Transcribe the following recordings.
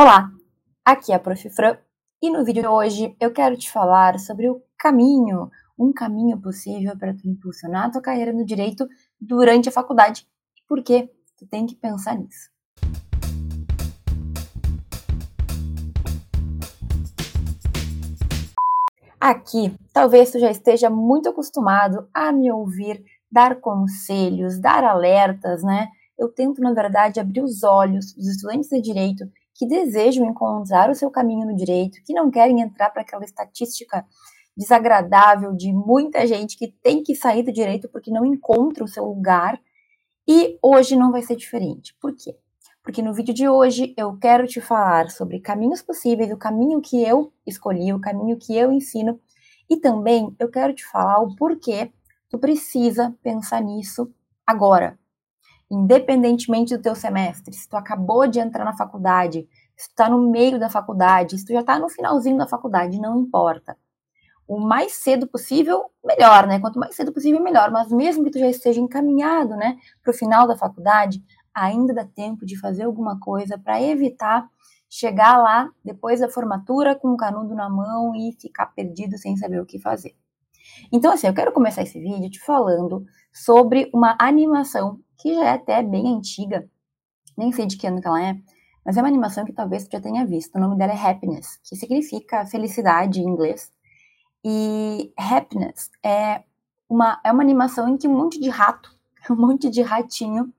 Olá, aqui é a Prof. Fran e no vídeo de hoje eu quero te falar sobre o caminho, um caminho possível para tu impulsionar a tua carreira no direito durante a faculdade e por que tu tem que pensar nisso. Aqui, talvez tu já esteja muito acostumado a me ouvir dar conselhos, dar alertas, né? Eu tento, na verdade, abrir os olhos dos estudantes de direito que desejam encontrar o seu caminho no direito, que não querem entrar para aquela estatística desagradável de muita gente que tem que sair do direito porque não encontra o seu lugar. E hoje não vai ser diferente. Por quê? Porque no vídeo de hoje eu quero te falar sobre caminhos possíveis, o caminho que eu escolhi, o caminho que eu ensino, e também eu quero te falar o porquê tu precisa pensar nisso agora, independentemente do teu semestre, se tu acabou de entrar na faculdade, se tu está no meio da faculdade, se tu já está no finalzinho da faculdade, não importa. O mais cedo possível, melhor, né? Quanto mais cedo possível, melhor. Mas mesmo que tu já esteja encaminhado, né, para o final da faculdade, ainda dá tempo de fazer alguma coisa para evitar chegar lá depois da formatura com o canudo na mão e ficar perdido sem saber o que fazer. Então, assim, eu quero começar esse vídeo te falando sobre uma animação que já é até bem antiga, nem sei de que ano que ela é, mas é uma animação que talvez você já tenha visto. O nome dela é Happiness, que significa felicidade em inglês. E Happiness é uma, é uma animação em que um monte de rato, um monte de ratinho,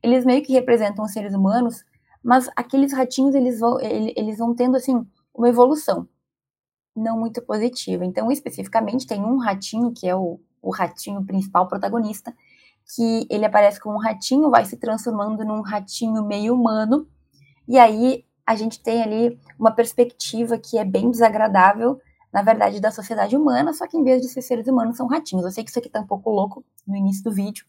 eles meio que representam os seres humanos, mas aqueles ratinhos eles vão, eles vão tendo assim uma evolução não muito positiva. Então, especificamente, tem um ratinho que é o, o ratinho principal protagonista, que ele aparece como um ratinho, vai se transformando num ratinho meio humano, e aí a gente tem ali uma perspectiva que é bem desagradável, na verdade, da sociedade humana, só que em vez de ser seres humanos, são ratinhos. Eu sei que isso aqui tá um pouco louco no início do vídeo,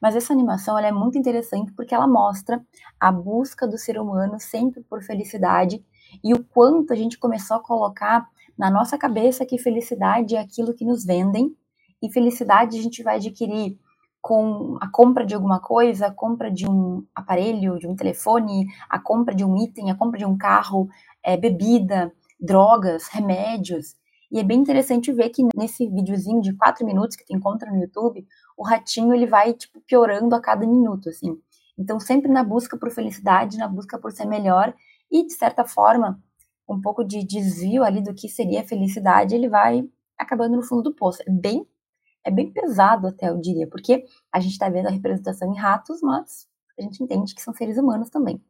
mas essa animação é muito interessante porque ela mostra a busca do ser humano sempre por felicidade e o quanto a gente começou a colocar na nossa cabeça que felicidade é aquilo que nos vendem e felicidade a gente vai adquirir com a compra de alguma coisa, a compra de um aparelho, de um telefone, a compra de um item, a compra de um carro, é, bebida, drogas, remédios. E é bem interessante ver que nesse videozinho de quatro minutos que tu encontra no YouTube, o ratinho ele vai tipo piorando a cada minuto, assim. Então sempre na busca por felicidade, na busca por ser melhor e de certa forma um pouco de desvio ali do que seria felicidade, ele vai acabando no fundo do poço. É bem é bem pesado até, eu diria, porque a gente está vendo a representação em ratos, mas a gente entende que são seres humanos também.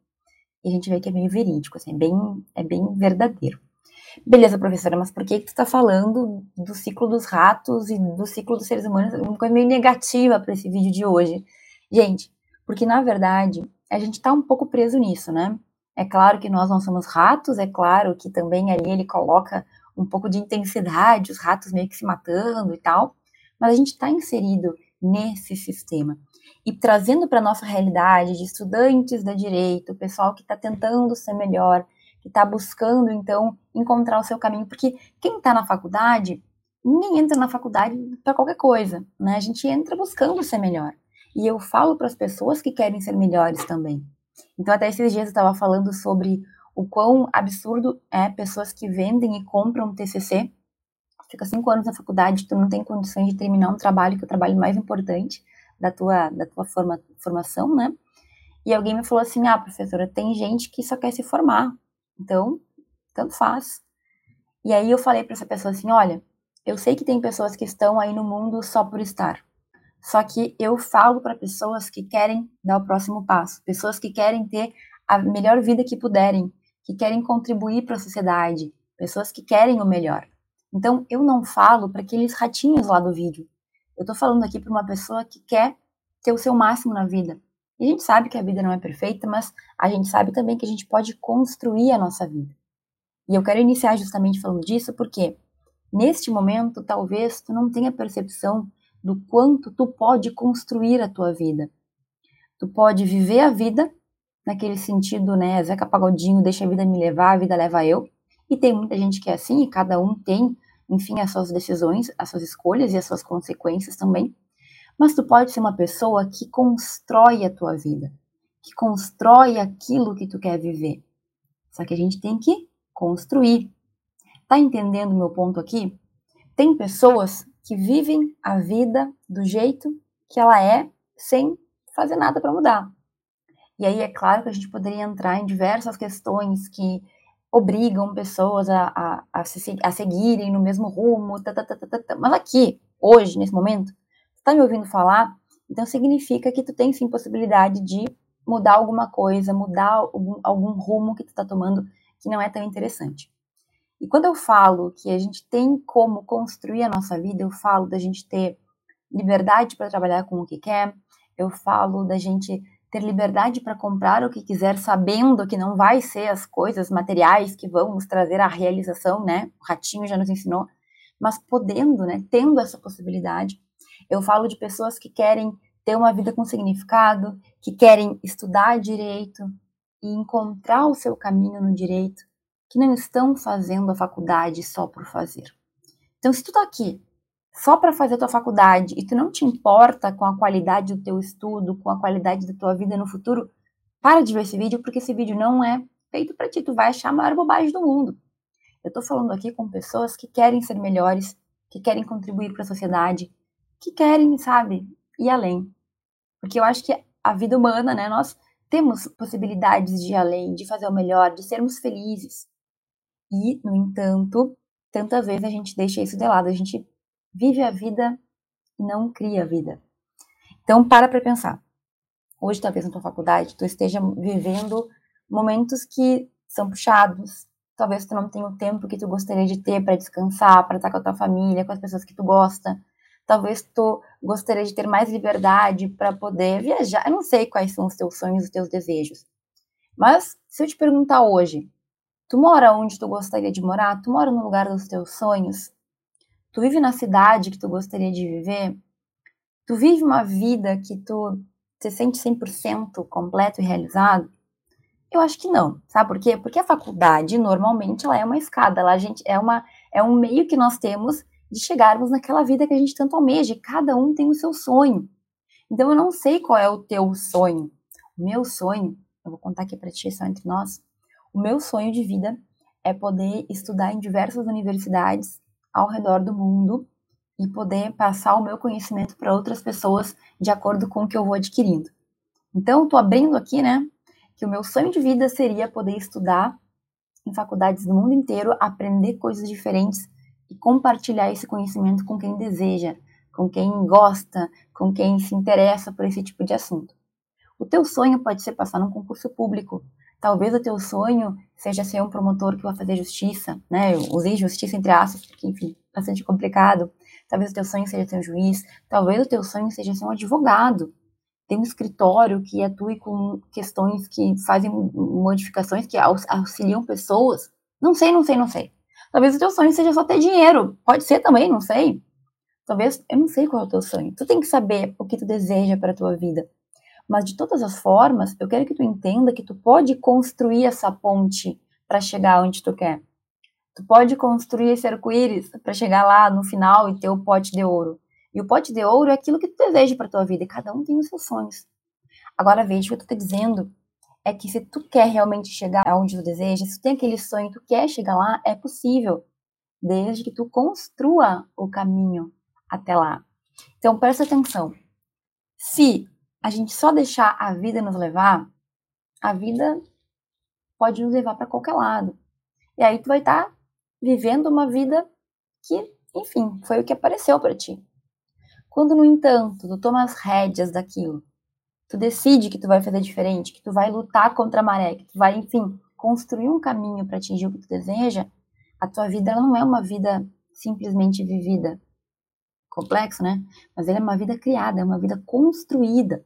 E a gente vê que é meio verídico, assim, é bem, é bem verdadeiro. Beleza, professora, mas por que, que tu está falando do ciclo dos ratos e do ciclo dos seres humanos? Uma coisa meio negativa para esse vídeo de hoje. Gente, porque na verdade a gente está um pouco preso nisso, né? É claro que nós não somos ratos, é claro que também ali ele coloca um pouco de intensidade, os ratos meio que se matando e tal, mas a gente está inserido nesse sistema. E trazendo para a nossa realidade de estudantes da direito, o pessoal que está tentando ser melhor, que está buscando, então, encontrar o seu caminho, porque quem está na faculdade, ninguém entra na faculdade para qualquer coisa, né? A gente entra buscando ser melhor. E eu falo para as pessoas que querem ser melhores também. Então, até esses dias eu estava falando sobre o quão absurdo é pessoas que vendem e compram TCC fica cinco anos na faculdade, tu não tem condições de terminar um trabalho, que é o trabalho mais importante da tua, da tua forma, formação, né? E alguém me falou assim, ah, professora, tem gente que só quer se formar, então, tanto faz. E aí eu falei para essa pessoa assim, olha, eu sei que tem pessoas que estão aí no mundo só por estar. Só que eu falo para pessoas que querem dar o próximo passo, pessoas que querem ter a melhor vida que puderem, que querem contribuir para a sociedade, pessoas que querem o melhor. Então, eu não falo para aqueles ratinhos lá do vídeo. Eu estou falando aqui para uma pessoa que quer ter o seu máximo na vida. E a gente sabe que a vida não é perfeita, mas a gente sabe também que a gente pode construir a nossa vida. E eu quero iniciar justamente falando disso porque neste momento talvez tu não tenha percepção do quanto tu pode construir a tua vida. Tu pode viver a vida naquele sentido, né, Zeca Pagodinho, deixa a vida me levar, a vida leva eu. E tem muita gente que é assim, e cada um tem, enfim, as suas decisões, as suas escolhas e as suas consequências também. Mas tu pode ser uma pessoa que constrói a tua vida, que constrói aquilo que tu quer viver. Só que a gente tem que construir. Tá entendendo o meu ponto aqui? Tem pessoas que vivem a vida do jeito que ela é, sem fazer nada para mudar. E aí é claro que a gente poderia entrar em diversas questões que obrigam pessoas a, a, a, se, a seguirem no mesmo rumo, tá, tá, tá, tá, tá. mas aqui, hoje, nesse momento, você tá me ouvindo falar, então significa que tu tem sim possibilidade de mudar alguma coisa, mudar algum, algum rumo que tu tá tomando que não é tão interessante. E quando eu falo que a gente tem como construir a nossa vida, eu falo da gente ter liberdade para trabalhar com o que quer, eu falo da gente ter liberdade para comprar o que quiser, sabendo que não vai ser as coisas materiais que vão nos trazer a realização, né? O ratinho já nos ensinou, mas podendo, né? Tendo essa possibilidade. Eu falo de pessoas que querem ter uma vida com significado, que querem estudar direito e encontrar o seu caminho no direito, que não estão fazendo a faculdade só por fazer. Então, se tu tá aqui só para fazer a tua faculdade e tu não te importa com a qualidade do teu estudo, com a qualidade da tua vida no futuro, para de ver esse vídeo, porque esse vídeo não é feito para ti, tu vai achar a maior bobagem do mundo. Eu tô falando aqui com pessoas que querem ser melhores, que querem contribuir para a sociedade, que querem, sabe, ir além. Porque eu acho que a vida humana, né, nós temos possibilidades de ir além, de fazer o melhor, de sermos felizes. E, no entanto, tantas vezes a gente deixa isso de lado, a gente vive a vida e não cria a vida. Então, para para pensar. Hoje, talvez na tua faculdade, tu esteja vivendo momentos que são puxados. Talvez tu não tenha o tempo que tu gostaria de ter para descansar, para estar com a tua família, com as pessoas que tu gosta. Talvez tu gostaria de ter mais liberdade para poder viajar. Eu não sei quais são os teus sonhos, os teus desejos. Mas se eu te perguntar hoje, tu mora onde tu gostaria de morar? Tu mora no lugar dos teus sonhos? Tu vive na cidade que tu gostaria de viver? Tu vive uma vida que tu se sente 100% completo e realizado? Eu acho que não. Sabe por quê? Porque a faculdade, normalmente, ela é uma escada. Ela, gente, é, uma, é um meio que nós temos de chegarmos naquela vida que a gente tanto almeja. Cada um tem o seu sonho. Então, eu não sei qual é o teu sonho. O meu sonho, eu vou contar aqui para ti, só entre nós. O meu sonho de vida é poder estudar em diversas universidades ao redor do mundo e poder passar o meu conhecimento para outras pessoas de acordo com o que eu vou adquirindo. Então, estou abrindo aqui, né, que o meu sonho de vida seria poder estudar em faculdades do mundo inteiro, aprender coisas diferentes e compartilhar esse conhecimento com quem deseja, com quem gosta, com quem se interessa por esse tipo de assunto. O teu sonho pode ser passar num concurso público, Talvez o teu sonho seja ser um promotor que vai fazer justiça, né? Eu usei justiça entre aspas, porque, enfim, bastante complicado. Talvez o teu sonho seja ser um juiz. Talvez o teu sonho seja ser um advogado. Ter um escritório que atue com questões que fazem modificações, que auxiliam pessoas. Não sei, não sei, não sei. Talvez o teu sonho seja só ter dinheiro. Pode ser também, não sei. Talvez, eu não sei qual é o teu sonho. Tu tem que saber o que tu deseja para a tua vida. Mas de todas as formas, eu quero que tu entenda que tu pode construir essa ponte para chegar onde tu quer. Tu pode construir esse arco-íris para chegar lá no final e ter o pote de ouro. E o pote de ouro é aquilo que tu deseja para tua vida, e cada um tem os seus sonhos. Agora veja o que eu tô te dizendo é que se tu quer realmente chegar aonde tu deseja, se tu tem aquele sonho, tu quer chegar lá, é possível, desde que tu construa o caminho até lá. Então presta atenção. Se a gente só deixar a vida nos levar, a vida pode nos levar para qualquer lado. E aí tu vai estar tá vivendo uma vida que, enfim, foi o que apareceu para ti. Quando, no entanto, tu toma as rédeas daquilo, tu decide que tu vai fazer diferente, que tu vai lutar contra a maré, que tu vai, enfim, construir um caminho para atingir o que tu deseja, a tua vida não é uma vida simplesmente vivida. Complexo, né? Mas ela é uma vida criada, é uma vida construída.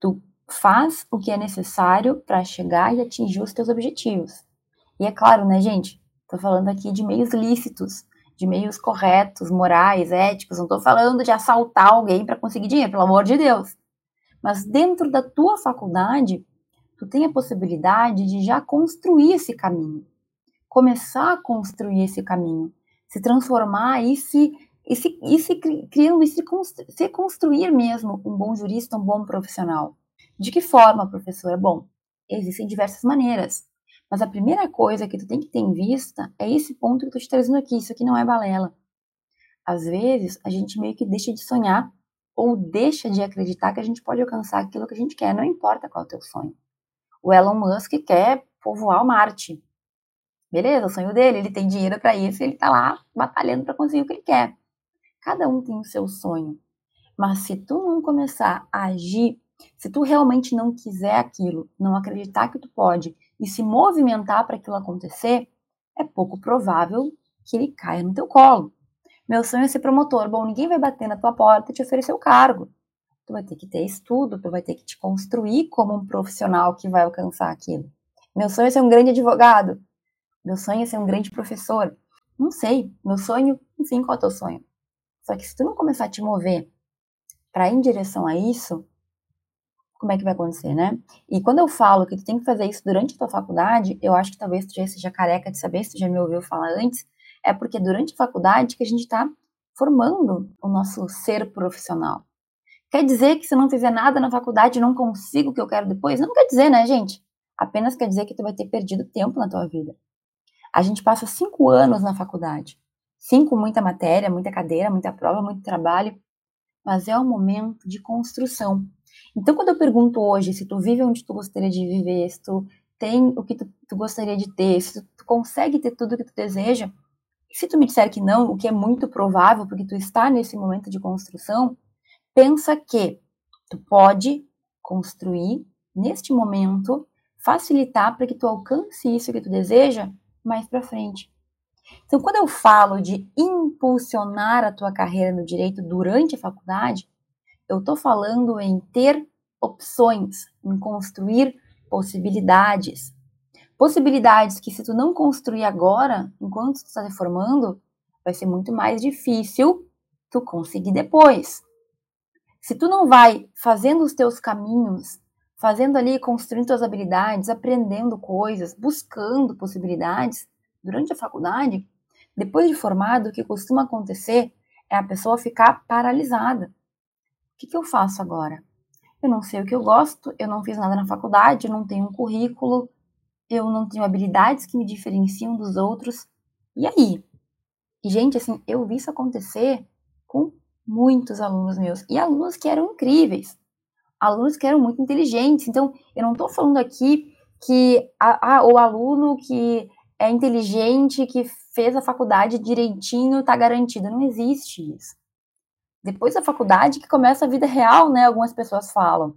Tu faz o que é necessário para chegar e atingir os teus objetivos. E é claro, né, gente? Tô falando aqui de meios lícitos, de meios corretos, morais, éticos. Não tô falando de assaltar alguém para conseguir dinheiro, pelo amor de Deus. Mas dentro da tua faculdade, tu tem a possibilidade de já construir esse caminho. Começar a construir esse caminho. Se transformar e se e se, e se criando e se, se construir mesmo um bom jurista, um bom profissional. De que forma, professora? Bom, existem diversas maneiras, Mas a primeira coisa que tu tem que ter em vista é esse ponto que eu tô te trazendo aqui. Isso aqui não é balela. Às vezes, a gente meio que deixa de sonhar ou deixa de acreditar que a gente pode alcançar aquilo que a gente quer, não importa qual é o teu sonho. O Elon Musk quer povoar Marte. Beleza, o sonho dele, ele tem dinheiro para isso, ele tá lá batalhando para conseguir o que ele quer. Cada um tem o seu sonho. Mas se tu não começar a agir, se tu realmente não quiser aquilo, não acreditar que tu pode e se movimentar para aquilo acontecer, é pouco provável que ele caia no teu colo. Meu sonho é ser promotor. Bom, ninguém vai bater na tua porta e te oferecer o cargo. Tu vai ter que ter estudo, tu vai ter que te construir como um profissional que vai alcançar aquilo. Meu sonho é ser um grande advogado. Meu sonho é ser um grande professor. Não sei. Meu sonho, enfim, qual é o teu sonho? Só que se tu não começar a te mover para em direção a isso, como é que vai acontecer, né? E quando eu falo que tu tem que fazer isso durante a tua faculdade, eu acho que talvez tu já seja careca de saber, se tu já me ouviu falar antes, é porque durante a faculdade que a gente está formando o nosso ser profissional. Quer dizer que se eu não fizer nada na faculdade não consigo o que eu quero depois? Não quer dizer, né, gente? Apenas quer dizer que tu vai ter perdido tempo na tua vida. A gente passa cinco anos na faculdade. Cinco, muita matéria, muita cadeira, muita prova, muito trabalho. Mas é um momento de construção. Então, quando eu pergunto hoje se tu vive onde tu gostaria de viver, se tu tem o que tu, tu gostaria de ter, se tu, tu consegue ter tudo o que tu deseja, se tu me disser que não, o que é muito provável, porque tu está nesse momento de construção, pensa que tu pode construir neste momento, facilitar para que tu alcance isso que tu deseja mais para frente. Então, quando eu falo de impulsionar a tua carreira no direito durante a faculdade, eu estou falando em ter opções, em construir possibilidades. Possibilidades que, se tu não construir agora, enquanto tu está se formando, vai ser muito mais difícil tu conseguir depois. Se tu não vai fazendo os teus caminhos, fazendo ali, construindo tuas habilidades, aprendendo coisas, buscando possibilidades durante a faculdade, depois de formado, o que costuma acontecer é a pessoa ficar paralisada. O que, que eu faço agora? Eu não sei o que eu gosto, eu não fiz nada na faculdade, eu não tenho um currículo, eu não tenho habilidades que me diferenciam dos outros. E aí? E, gente, assim, eu vi isso acontecer com muitos alunos meus. E alunos que eram incríveis. Alunos que eram muito inteligentes. Então, eu não estou falando aqui que o aluno que é inteligente, que fez a faculdade direitinho, está garantido. Não existe isso. Depois da faculdade que começa a vida real, né? Algumas pessoas falam.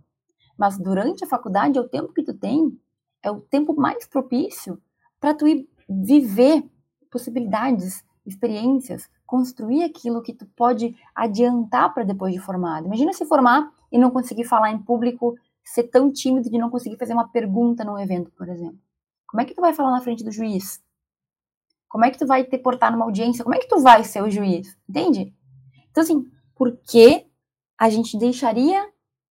Mas durante a faculdade é o tempo que tu tem, é o tempo mais propício para tu ir viver possibilidades, experiências, construir aquilo que tu pode adiantar para depois de formado. Imagina se formar e não conseguir falar em público, ser tão tímido de não conseguir fazer uma pergunta num evento, por exemplo. Como é que tu vai falar na frente do juiz? Como é que tu vai te portar numa audiência? Como é que tu vai ser o juiz? Entende? Então, assim, por que a gente deixaria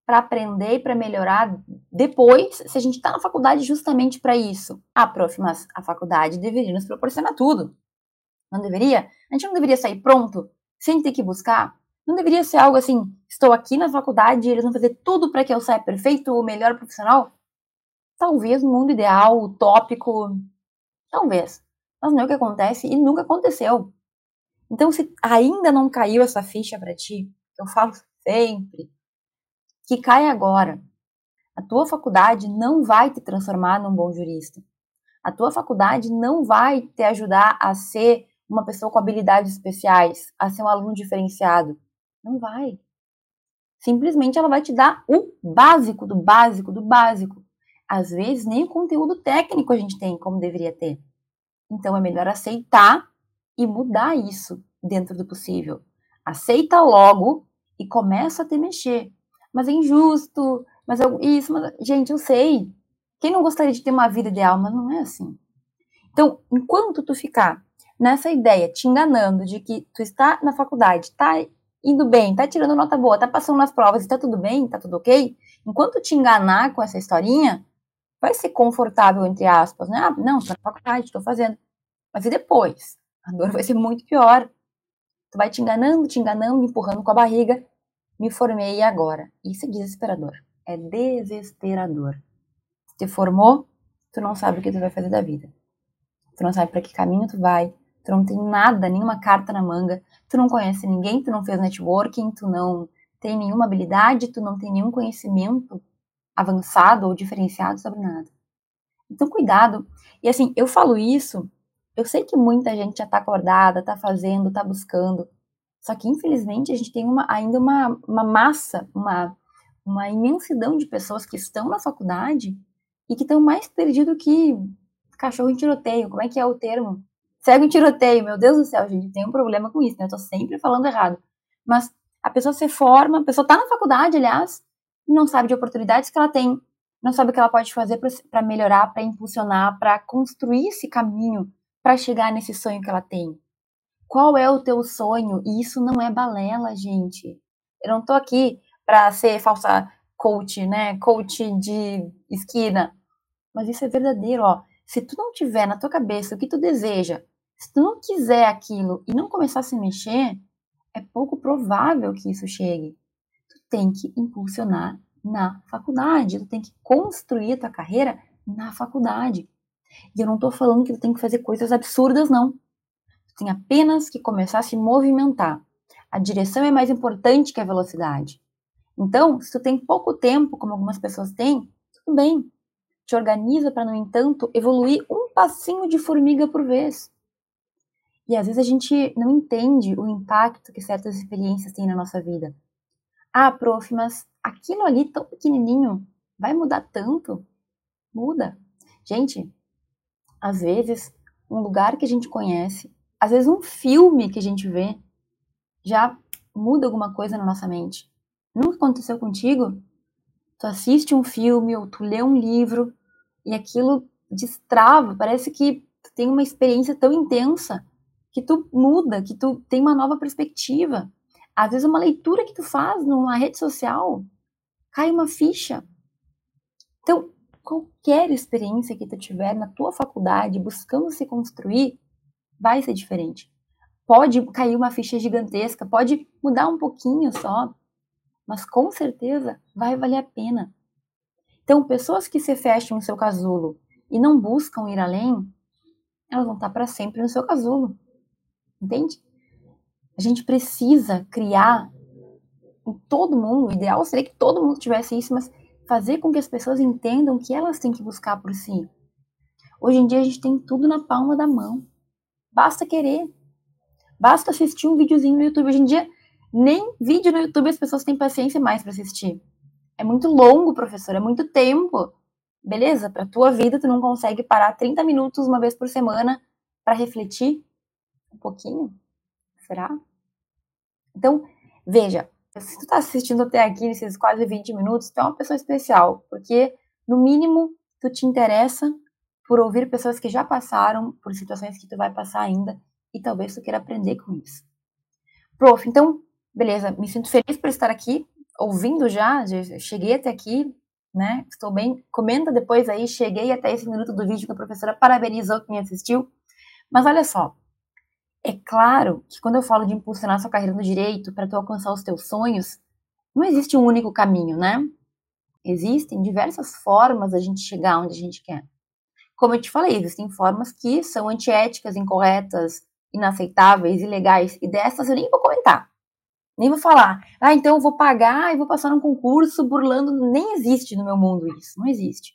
para aprender e para melhorar depois, se a gente está na faculdade justamente para isso? Ah, prof, mas a faculdade deveria nos proporcionar tudo. Não deveria? A gente não deveria sair pronto, sem ter que buscar? Não deveria ser algo assim, estou aqui na faculdade e eles vão fazer tudo para que eu saia perfeito ou melhor profissional? Talvez no mundo ideal, utópico, talvez. Mas não é o que acontece e nunca aconteceu. Então, se ainda não caiu essa ficha para ti, eu falo sempre, que cai agora. A tua faculdade não vai te transformar num bom jurista. A tua faculdade não vai te ajudar a ser uma pessoa com habilidades especiais, a ser um aluno diferenciado. Não vai. Simplesmente ela vai te dar o básico do básico do básico. Às vezes nem o conteúdo técnico a gente tem como deveria ter. Então é melhor aceitar e mudar isso dentro do possível. Aceita logo e começa a te mexer. Mas é injusto, mas eu, isso, mas, gente, eu sei. Quem não gostaria de ter uma vida ideal, mas não é assim. Então, enquanto tu ficar nessa ideia, te enganando de que tu está na faculdade, tá indo bem, tá tirando nota boa, tá passando nas provas e tá tudo bem, tá tudo ok, enquanto te enganar com essa historinha, vai ser confortável, entre aspas, né? Ah, não, tô na faculdade, tô fazendo. Mas e depois? A dor vai ser muito pior. Tu vai te enganando, te enganando, empurrando com a barriga. Me formei agora. Isso é desesperador. É desesperador. Te formou, tu não sabe o que tu vai fazer da vida. Tu não sabe para que caminho tu vai, tu não tem nada, nenhuma carta na manga, tu não conhece ninguém, tu não fez networking, tu não tem nenhuma habilidade, tu não tem nenhum conhecimento avançado ou diferenciado sobre nada. Então, cuidado. E assim, eu falo isso, eu sei que muita gente já tá acordada, tá fazendo, tá buscando. Só que, infelizmente, a gente tem uma, ainda uma, uma massa, uma, uma imensidão de pessoas que estão na faculdade e que estão mais perdidos que cachorro em tiroteio. Como é que é o termo? Cego em tiroteio. Meu Deus do céu, gente, tem um problema com isso, né? Eu tô sempre falando errado. Mas a pessoa se forma, a pessoa tá na faculdade, aliás, não sabe de oportunidades que ela tem, não sabe o que ela pode fazer para melhorar, para impulsionar, para construir esse caminho para chegar nesse sonho que ela tem. Qual é o teu sonho? E isso não é balela, gente. Eu não tô aqui para ser falsa coach, né? Coach de esquina. Mas isso é verdadeiro, ó. Se tu não tiver na tua cabeça o que tu deseja, se tu não quiser aquilo e não começar a se mexer, é pouco provável que isso chegue. Tem que impulsionar na faculdade, tu tem que construir a tua carreira na faculdade. E eu não tô falando que tu tem que fazer coisas absurdas, não. Tu tem apenas que começar a se movimentar. A direção é mais importante que a velocidade. Então, se tu tem pouco tempo, como algumas pessoas têm, tudo bem. Te organiza para, no entanto, evoluir um passinho de formiga por vez. E às vezes a gente não entende o impacto que certas experiências têm na nossa vida. Ah, prof, mas aquilo ali tão pequenininho vai mudar tanto? Muda. Gente, às vezes um lugar que a gente conhece, às vezes um filme que a gente vê, já muda alguma coisa na nossa mente. Nunca aconteceu contigo? Tu assiste um filme ou tu lê um livro e aquilo destrava, parece que tu tem uma experiência tão intensa que tu muda, que tu tem uma nova perspectiva. Às vezes uma leitura que tu faz numa rede social cai uma ficha. Então, qualquer experiência que tu tiver na tua faculdade buscando se construir vai ser diferente. Pode cair uma ficha gigantesca, pode mudar um pouquinho só, mas com certeza vai valer a pena. Então, pessoas que se fecham no seu casulo e não buscam ir além, elas vão estar para sempre no seu casulo. Entende? A gente precisa criar em todo mundo, o ideal seria que todo mundo tivesse isso, mas fazer com que as pessoas entendam que elas têm que buscar por si. Hoje em dia a gente tem tudo na palma da mão. Basta querer. Basta assistir um videozinho no YouTube. Hoje em dia nem vídeo no YouTube as pessoas têm paciência mais para assistir. É muito longo, professor, é muito tempo. Beleza, para tua vida tu não consegue parar 30 minutos uma vez por semana para refletir um pouquinho? Será? Então, veja, se tu tá assistindo até aqui nesses quase 20 minutos, tu é uma pessoa especial, porque no mínimo tu te interessa por ouvir pessoas que já passaram por situações que tu vai passar ainda e talvez tu queira aprender com isso. Prof, então beleza, me sinto feliz por estar aqui, ouvindo já, já cheguei até aqui, né? Estou bem. Comenta depois aí, cheguei até esse minuto do vídeo que a professora parabenizou quem assistiu. Mas olha só, é claro que quando eu falo de impulsionar sua carreira no direito para tu alcançar os teus sonhos, não existe um único caminho, né? Existem diversas formas da gente chegar onde a gente quer. Como eu te falei, existem formas que são antiéticas, incorretas, inaceitáveis, ilegais, e dessas eu nem vou comentar. Nem vou falar, ah, então eu vou pagar e vou passar num concurso burlando. Nem existe no meu mundo isso, não existe.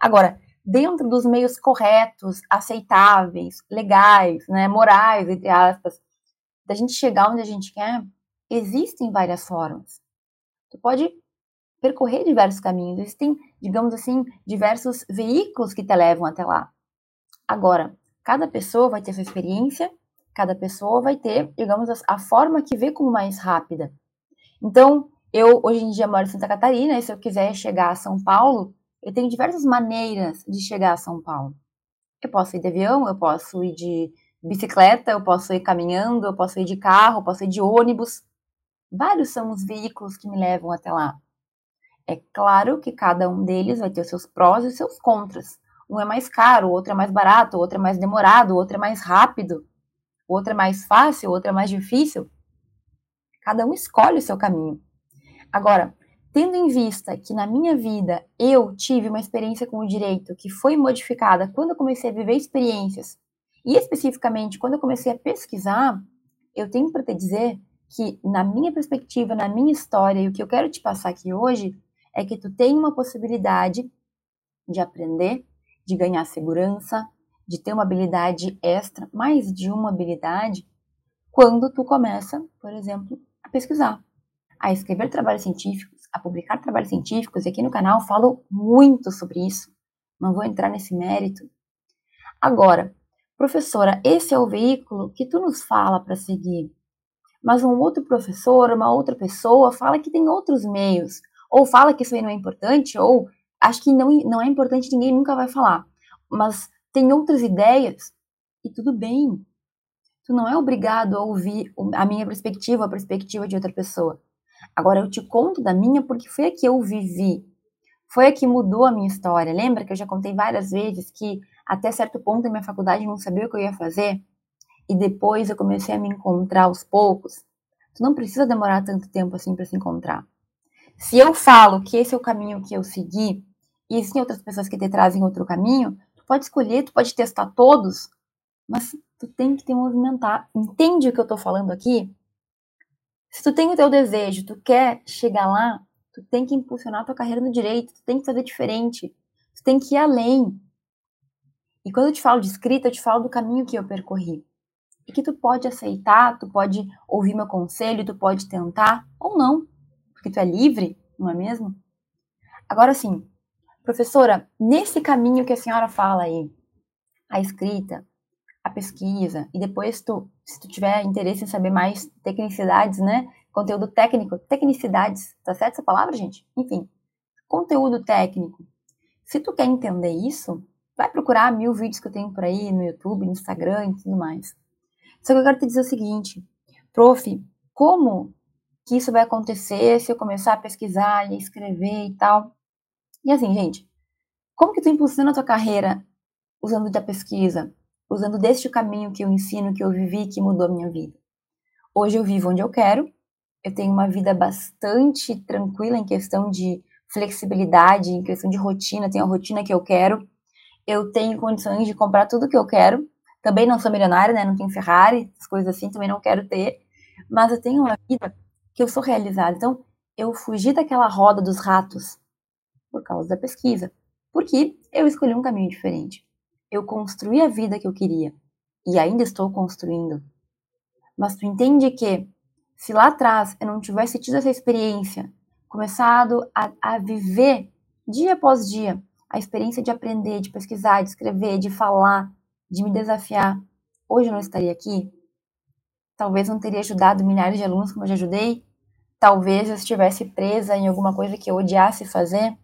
Agora, dentro dos meios corretos, aceitáveis, legais, né, morais, entre aspas, da gente chegar onde a gente quer, existem várias formas. Tu pode percorrer diversos caminhos, existem, digamos assim, diversos veículos que te levam até lá. Agora, cada pessoa vai ter sua experiência, Cada pessoa vai ter, digamos, a forma que vê como mais rápida. Então, eu hoje em dia moro em Santa Catarina, e se eu quiser chegar a São Paulo, eu tenho diversas maneiras de chegar a São Paulo. Eu posso ir de avião, eu posso ir de bicicleta, eu posso ir caminhando, eu posso ir de carro, eu posso ir de ônibus. Vários são os veículos que me levam até lá. É claro que cada um deles vai ter os seus prós e os seus contras. Um é mais caro, outro é mais barato, outro é mais demorado, outro é mais rápido outra é mais fácil, outra é mais difícil. Cada um escolhe o seu caminho. Agora, tendo em vista que na minha vida eu tive uma experiência com o direito que foi modificada quando eu comecei a viver experiências, e especificamente quando eu comecei a pesquisar, eu tenho para te dizer que, na minha perspectiva, na minha história, e o que eu quero te passar aqui hoje, é que tu tem uma possibilidade de aprender, de ganhar segurança, de ter uma habilidade extra, mais de uma habilidade, quando tu começa, por exemplo, a pesquisar, a escrever trabalhos científicos, a publicar trabalhos científicos, e aqui no canal falo muito sobre isso, não vou entrar nesse mérito. Agora, professora, esse é o veículo que tu nos fala para seguir, mas um outro professor, uma outra pessoa fala que tem outros meios, ou fala que isso aí não é importante, ou acho que não, não é importante, ninguém nunca vai falar, mas tem outras ideias, e tudo bem. Tu não é obrigado a ouvir a minha perspectiva, a perspectiva de outra pessoa. Agora eu te conto da minha porque foi a que eu vivi. Foi a que mudou a minha história. Lembra que eu já contei várias vezes que até certo ponto da minha faculdade não sabia o que eu ia fazer? E depois eu comecei a me encontrar aos poucos. Tu não precisa demorar tanto tempo assim para se encontrar. Se eu falo que esse é o caminho que eu segui, e existem outras pessoas que te trazem outro caminho, tu pode escolher, tu pode testar todos, mas tu tem que te movimentar. Entende o que eu tô falando aqui? Se tu tem o teu desejo, tu quer chegar lá, tu tem que impulsionar tua carreira no direito, tu tem que fazer diferente, tu tem que ir além. E quando eu te falo de escrita, eu te falo do caminho que eu percorri. E que tu pode aceitar, tu pode ouvir meu conselho, tu pode tentar ou não, porque tu é livre, não é mesmo? Agora sim, professora, nesse caminho que a senhora fala aí, a escrita, a pesquisa e depois tu, se tu tiver interesse em saber mais tecnicidades, né? Conteúdo técnico, tecnicidades, tá certo essa palavra, gente? Enfim, conteúdo técnico. Se tu quer entender isso, vai procurar mil vídeos que eu tenho por aí no YouTube, no Instagram e tudo mais. Só que eu quero te dizer o seguinte, prof, como que isso vai acontecer se eu começar a pesquisar e escrever e tal? E assim, gente, como que tu impulsiona a tua carreira usando da pesquisa, usando deste caminho que eu ensino, que eu vivi, que mudou a minha vida. Hoje eu vivo onde eu quero, eu tenho uma vida bastante tranquila em questão de flexibilidade, em questão de rotina, tenho a rotina que eu quero, eu tenho condições de comprar tudo que eu quero. Também não sou milionária, né? Não tenho Ferrari, as coisas assim, também não quero ter. Mas eu tenho uma vida que eu sou realizada. Então, eu fugi daquela roda dos ratos por causa da pesquisa. Porque eu escolhi um caminho diferente. Eu construí a vida que eu queria e ainda estou construindo. Mas tu entende que se lá atrás eu não tivesse tido essa experiência, começado a, a viver dia após dia a experiência de aprender, de pesquisar, de escrever, de falar, de me desafiar, hoje eu não estaria aqui? Talvez não teria ajudado milhares de alunos como eu já ajudei. Talvez eu estivesse presa em alguma coisa que eu odiasse fazer.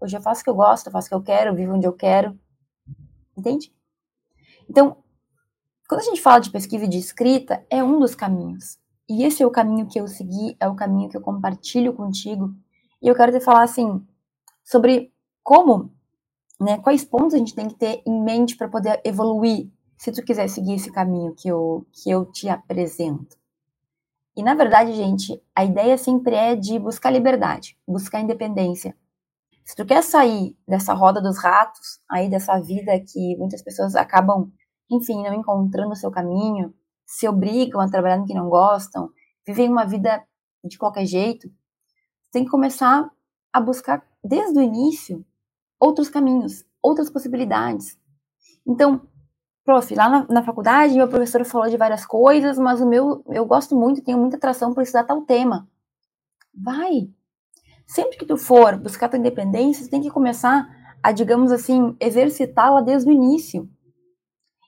Hoje eu faço o que eu gosto, faço o que eu quero, vivo onde eu quero. Entende? Então, quando a gente fala de pesquisa e de escrita, é um dos caminhos. E esse é o caminho que eu segui, é o caminho que eu compartilho contigo. E eu quero te falar assim sobre como, né, quais pontos a gente tem que ter em mente para poder evoluir, se tu quiser seguir esse caminho que eu que eu te apresento. E na verdade, gente, a ideia sempre é de buscar liberdade, buscar independência, se tu quer sair dessa roda dos ratos, aí dessa vida que muitas pessoas acabam, enfim, não encontrando o seu caminho, se obrigam a trabalhar no que não gostam, vivem uma vida de qualquer jeito, tem que começar a buscar desde o início outros caminhos, outras possibilidades. Então, prof, lá na, na, faculdade, meu professor falou de várias coisas, mas o meu, eu gosto muito, tenho muita atração por estudar tal tema. Vai, Sempre que tu for buscar tua independência, tu tem que começar a, digamos assim, exercitá-la desde o início.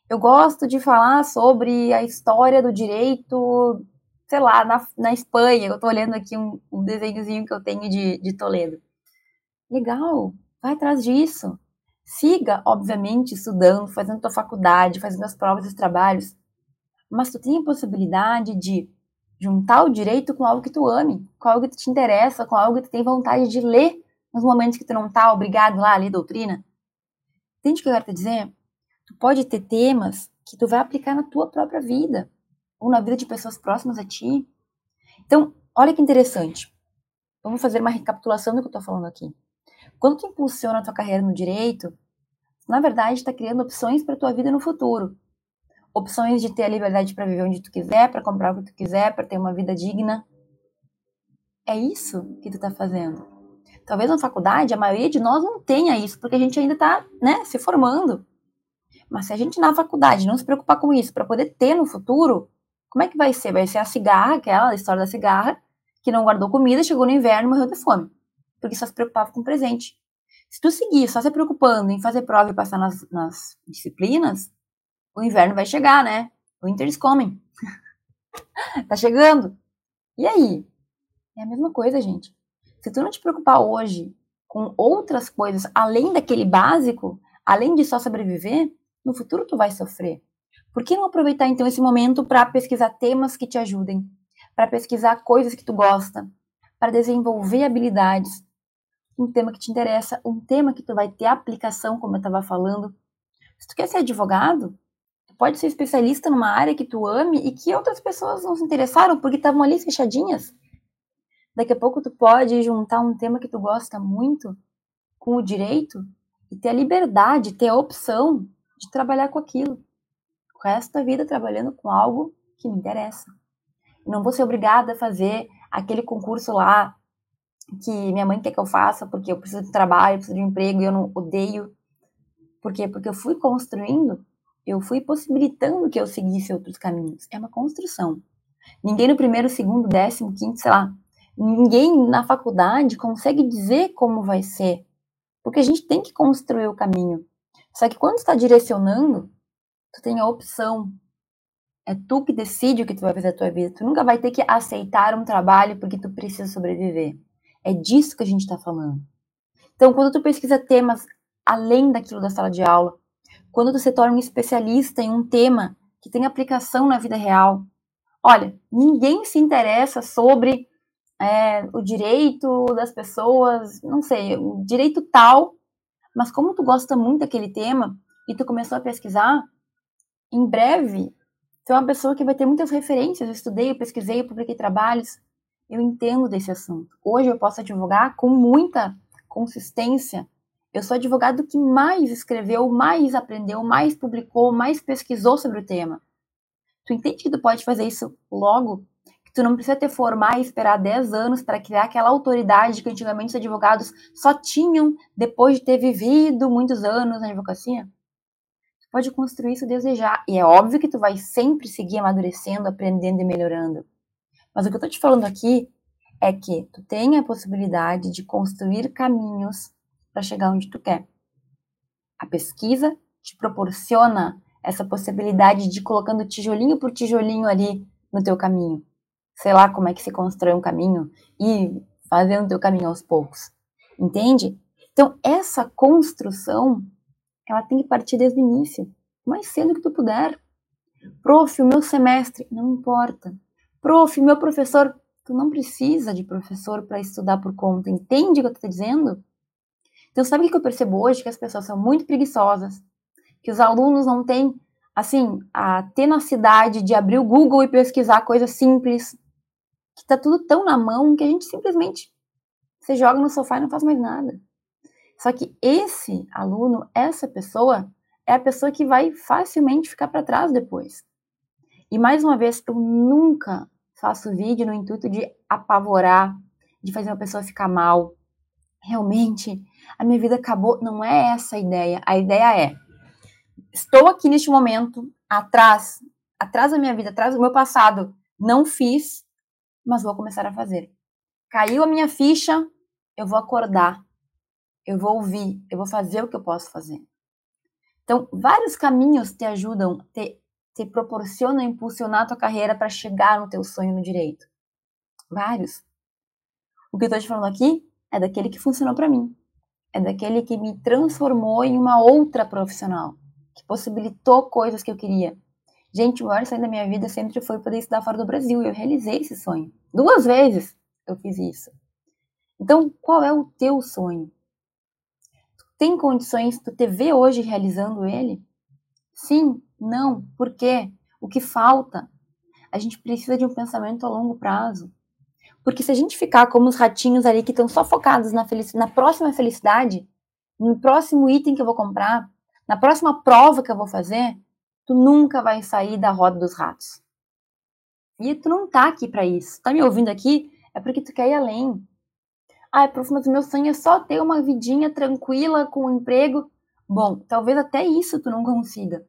Eu gosto de falar sobre a história do direito, sei lá, na, na Espanha. Eu tô olhando aqui um, um desenhozinho que eu tenho de, de Toledo. Legal, vai atrás disso. Siga, obviamente, estudando, fazendo tua faculdade, fazendo as provas os trabalhos. Mas tu tem a possibilidade de juntar o direito com algo que tu ame, com algo que te interessa, com algo que tu tem vontade de ler nos momentos que tu não tá obrigado lá a ler doutrina. Entende o que eu quero te dizer? Tu pode ter temas que tu vai aplicar na tua própria vida, ou na vida de pessoas próximas a ti. Então, olha que interessante. vamos fazer uma recapitulação do que eu estou falando aqui. Quando tu impulsiona a tua carreira no direito, na verdade está criando opções para tua vida no futuro. Opções de ter a liberdade para viver onde tu quiser, para comprar o que tu quiser, para ter uma vida digna. É isso que tu está fazendo. Talvez na faculdade a maioria de nós não tenha isso, porque a gente ainda está né, se formando. Mas se a gente na faculdade não se preocupar com isso para poder ter no futuro, como é que vai ser? Vai ser a cigarra, aquela história da cigarra, que não guardou comida, chegou no inverno e morreu de fome. Porque só se preocupava com o presente. Se tu seguir só se preocupando em fazer prova e passar nas, nas disciplinas, o inverno vai chegar, né? O winter is coming. tá chegando. E aí? É a mesma coisa, gente. Se tu não te preocupar hoje com outras coisas além daquele básico, além de só sobreviver, no futuro tu vai sofrer. Por que não aproveitar então esse momento para pesquisar temas que te ajudem, para pesquisar coisas que tu gosta, para desenvolver habilidades, um tema que te interessa, um tema que tu vai ter aplicação, como eu estava falando. Se tu quer ser advogado, pode ser especialista numa área que tu ame e que outras pessoas não se interessaram porque estavam ali fechadinhas. Daqui a pouco tu pode juntar um tema que tu gosta muito com o direito e ter a liberdade, ter a opção de trabalhar com aquilo. O resto da vida trabalhando com algo que me interessa. não vou ser obrigada a fazer aquele concurso lá que minha mãe quer que eu faça porque eu preciso de trabalho, preciso de um emprego e eu não odeio. Por quê? Porque eu fui construindo, eu fui possibilitando que eu seguisse outros caminhos. É uma construção. Ninguém no primeiro, segundo, décimo, quinto, sei lá, ninguém na faculdade consegue dizer como vai ser. Porque a gente tem que construir o caminho. Só que quando está direcionando, tu tem a opção. É tu que decide o que tu vai fazer na tua vida. Tu nunca vai ter que aceitar um trabalho porque tu precisa sobreviver. É disso que a gente está falando. Então, quando tu pesquisa temas além daquilo da sala de aula, quando se torna um especialista em um tema que tem aplicação na vida real, olha, ninguém se interessa sobre é, o direito das pessoas, não sei, o direito tal mas como tu gosta muito daquele tema e tu começou a pesquisar, em breve, tu é uma pessoa que vai ter muitas referências. Eu estudei, eu pesquisei, eu publiquei trabalhos, eu entendo desse assunto. Hoje eu posso advogar com muita consistência. Eu sou advogado que mais escreveu, mais aprendeu, mais publicou, mais pesquisou sobre o tema. Tu entende que tu pode fazer isso logo Tu não precisa ter formar e esperar 10 anos para criar aquela autoridade que antigamente os advogados só tinham depois de ter vivido muitos anos na advocacia. Tu pode construir isso desde já. E é óbvio que tu vai sempre seguir amadurecendo, aprendendo e melhorando. Mas o que eu tô te falando aqui é que tu tem a possibilidade de construir caminhos para chegar onde tu quer. A pesquisa te proporciona essa possibilidade de ir colocando tijolinho por tijolinho ali no teu caminho sei lá como é que se constrói um caminho e fazendo o teu caminho aos poucos. Entende? Então, essa construção, ela tem que partir desde o início, mais cedo que tu puder. Prof, o meu semestre, não importa. Prof, meu professor, tu não precisa de professor para estudar por conta. Entende o que eu estou dizendo? Então, sabe o que eu percebo hoje? Que as pessoas são muito preguiçosas, que os alunos não têm, assim, a tenacidade de abrir o Google e pesquisar coisas simples, que tá tudo tão na mão que a gente simplesmente você joga no sofá e não faz mais nada. Só que esse aluno, essa pessoa, é a pessoa que vai facilmente ficar para trás depois. E mais uma vez, eu nunca faço vídeo no intuito de apavorar, de fazer uma pessoa ficar mal. Realmente, a minha vida acabou. Não é essa a ideia. A ideia é: estou aqui neste momento, atrás, atrás da minha vida, atrás do meu passado, não fiz, mas vou começar a fazer. Caiu a minha ficha, eu vou acordar, eu vou ouvir, eu vou fazer o que eu posso fazer. Então, vários caminhos te ajudam, te, te proporcionam impulsionar a tua carreira para chegar no teu sonho no direito. Vários. O que eu estou te falando aqui é daquele que funcionou para mim. É daquele que me transformou em uma outra profissional, que possibilitou coisas que eu queria, Gente, o maior sonho da minha vida sempre foi poder estudar fora do Brasil. E eu realizei esse sonho. Duas vezes eu fiz isso. Então, qual é o teu sonho? Tu tem condições, tu te vê hoje realizando ele? Sim, não, por quê? O que falta? A gente precisa de um pensamento a longo prazo. Porque se a gente ficar como os ratinhos ali que estão só focados na, na próxima felicidade, no próximo item que eu vou comprar, na próxima prova que eu vou fazer, tu nunca vai sair da roda dos ratos. E tu não tá aqui para isso. Tá me ouvindo aqui? É porque tu quer ir além. Ah, prof, mas o meu sonho é só ter uma vidinha tranquila com um emprego. Bom, talvez até isso tu não consiga.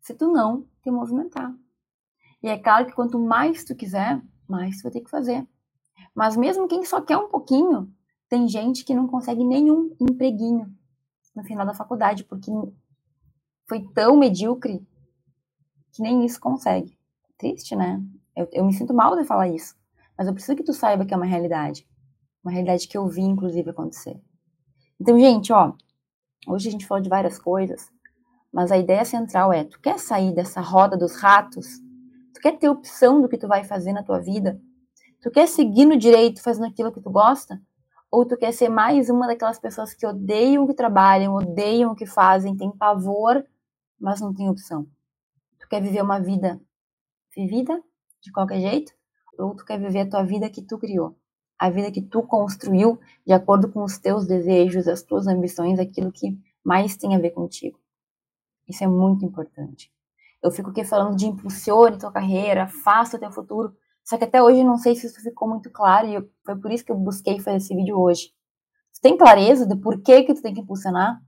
Se tu não te movimentar. E é claro que quanto mais tu quiser, mais tu vai ter que fazer. Mas mesmo quem só quer um pouquinho, tem gente que não consegue nenhum empreguinho no final da faculdade, porque foi tão medíocre que nem isso consegue. Triste, né? Eu, eu me sinto mal de falar isso. Mas eu preciso que tu saiba que é uma realidade. Uma realidade que eu vi, inclusive, acontecer. Então, gente, ó, hoje a gente falou de várias coisas, mas a ideia central é: tu quer sair dessa roda dos ratos? Tu quer ter opção do que tu vai fazer na tua vida? Tu quer seguir no direito fazendo aquilo que tu gosta? Ou tu quer ser mais uma daquelas pessoas que odeiam o que trabalham, odeiam o que fazem, tem pavor, mas não tem opção? Tu quer viver uma vida vivida de qualquer jeito? Ou tu quer viver a tua vida que tu criou? A vida que tu construiu de acordo com os teus desejos, as tuas ambições, aquilo que mais tem a ver contigo. Isso é muito importante. Eu fico aqui falando de impulsione tua carreira, faça o teu futuro, só que até hoje não sei se isso ficou muito claro e foi por isso que eu busquei fazer esse vídeo hoje. Tu tem clareza do porquê que tu tem que impulsionar?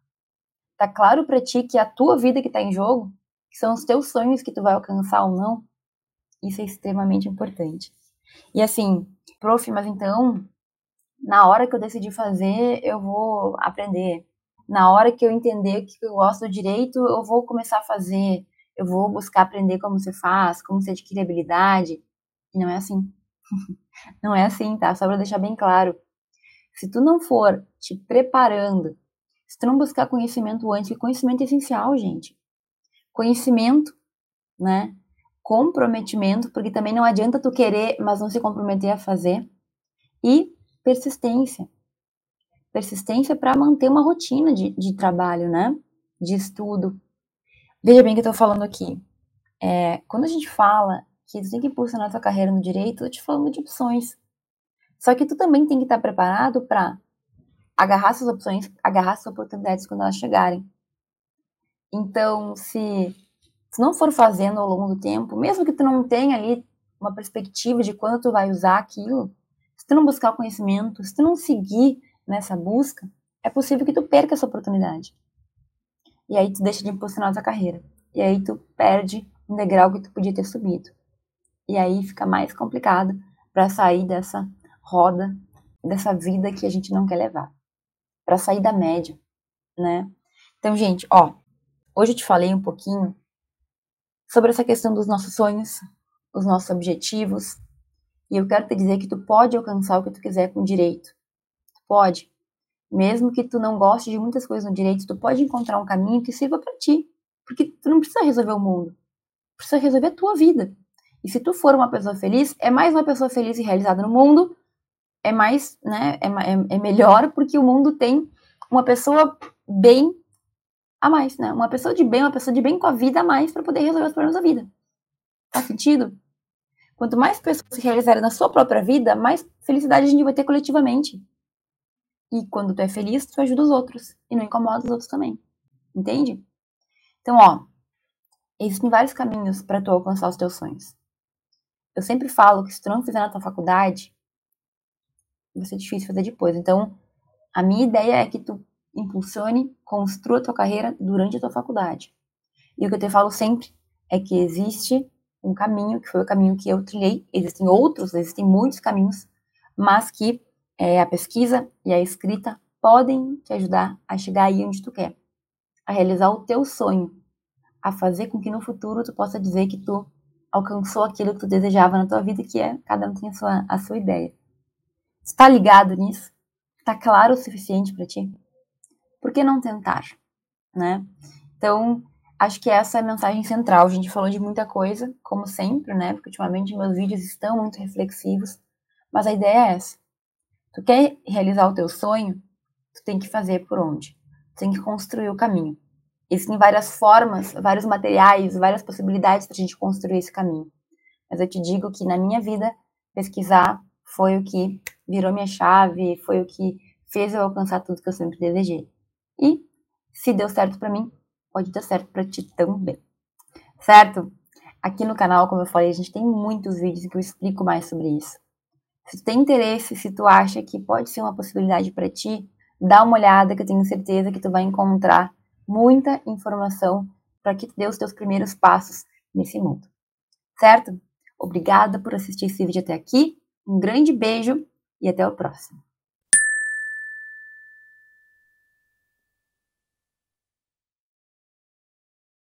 Tá claro para ti que é a tua vida que tá em jogo? Que são os teus sonhos que tu vai alcançar ou não? Isso é extremamente importante. E assim, prof, mas então, na hora que eu decidi fazer, eu vou aprender. Na hora que eu entender que eu gosto do direito, eu vou começar a fazer. Eu vou buscar aprender como se faz, como se adquire habilidade. E não é assim. não é assim, tá? Só para deixar bem claro. Se tu não for te preparando, se tu não buscar conhecimento antes, conhecimento é essencial, gente. Conhecimento, né? Comprometimento, porque também não adianta tu querer, mas não se comprometer a fazer. E persistência. Persistência para manter uma rotina de, de trabalho, né? De estudo. Veja bem o que eu tô falando aqui. É, quando a gente fala que tem que impulsionar tua carreira no direito, eu te falando de opções. Só que tu também tem que estar preparado para agarrar essas opções, agarrar essas oportunidades quando elas chegarem. Então, se tu não for fazendo ao longo do tempo, mesmo que tu não tenha ali uma perspectiva de quando tu vai usar aquilo, se tu não buscar o conhecimento, se tu não seguir nessa busca, é possível que tu perca essa oportunidade. E aí tu deixa de impulsionar a tua carreira. E aí tu perde um degrau que tu podia ter subido. E aí fica mais complicado para sair dessa roda, dessa vida que a gente não quer levar. Para sair da média, né? Então, gente, ó, hoje eu te falei um pouquinho sobre essa questão dos nossos sonhos, os nossos objetivos, e eu quero te dizer que tu pode alcançar o que tu quiser com direito. Tu pode. Mesmo que tu não goste de muitas coisas no direito, tu pode encontrar um caminho que sirva para ti, porque tu não precisa resolver o mundo. Precisa resolver a tua vida. E se tu for uma pessoa feliz, é mais uma pessoa feliz e realizada no mundo, é mais, né, é, é, é melhor porque o mundo tem uma pessoa bem a mais, né? Uma pessoa de bem, uma pessoa de bem com a vida a mais para poder resolver os problemas da vida. Faz sentido? Quanto mais pessoas se realizarem na sua própria vida, mais felicidade a gente vai ter coletivamente. E quando tu é feliz, tu ajuda os outros e não incomoda os outros também. Entende? Então, ó, existem vários caminhos para tu alcançar os teus sonhos. Eu sempre falo que se tu não fizer na tua faculdade, vai ser difícil fazer depois. Então, a minha ideia é que tu impulsione, construa a tua carreira durante a tua faculdade. E o que eu te falo sempre é que existe um caminho, que foi o caminho que eu trilhei, existem outros, existem muitos caminhos, mas que é, a pesquisa e a escrita podem te ajudar a chegar aí onde tu quer, a realizar o teu sonho, a fazer com que no futuro tu possa dizer que tu alcançou aquilo que tu desejava na tua vida, que é cada um tem a sua, a sua ideia. Está ligado nisso? Está claro o suficiente para ti? Por que não tentar, né? Então, acho que essa é a mensagem central. A gente falou de muita coisa, como sempre, né? Porque ultimamente meus vídeos estão muito reflexivos, mas a ideia é essa. Tu quer realizar o teu sonho? Tu tem que fazer por onde? Tu tem que construir o caminho. Existem várias formas, vários materiais, várias possibilidades para a gente construir esse caminho. Mas eu te digo que na minha vida, pesquisar foi o que virou minha chave, foi o que fez eu alcançar tudo que eu sempre desejei. E se deu certo para mim, pode dar certo para ti também. Certo? Aqui no canal, como eu falei, a gente tem muitos vídeos em que eu explico mais sobre isso. Se tu tem interesse, se tu acha que pode ser uma possibilidade para ti, dá uma olhada que eu tenho certeza que tu vai encontrar muita informação para que tu dê os teus primeiros passos nesse mundo. Certo? Obrigada por assistir esse vídeo até aqui. Um grande beijo e até o próximo.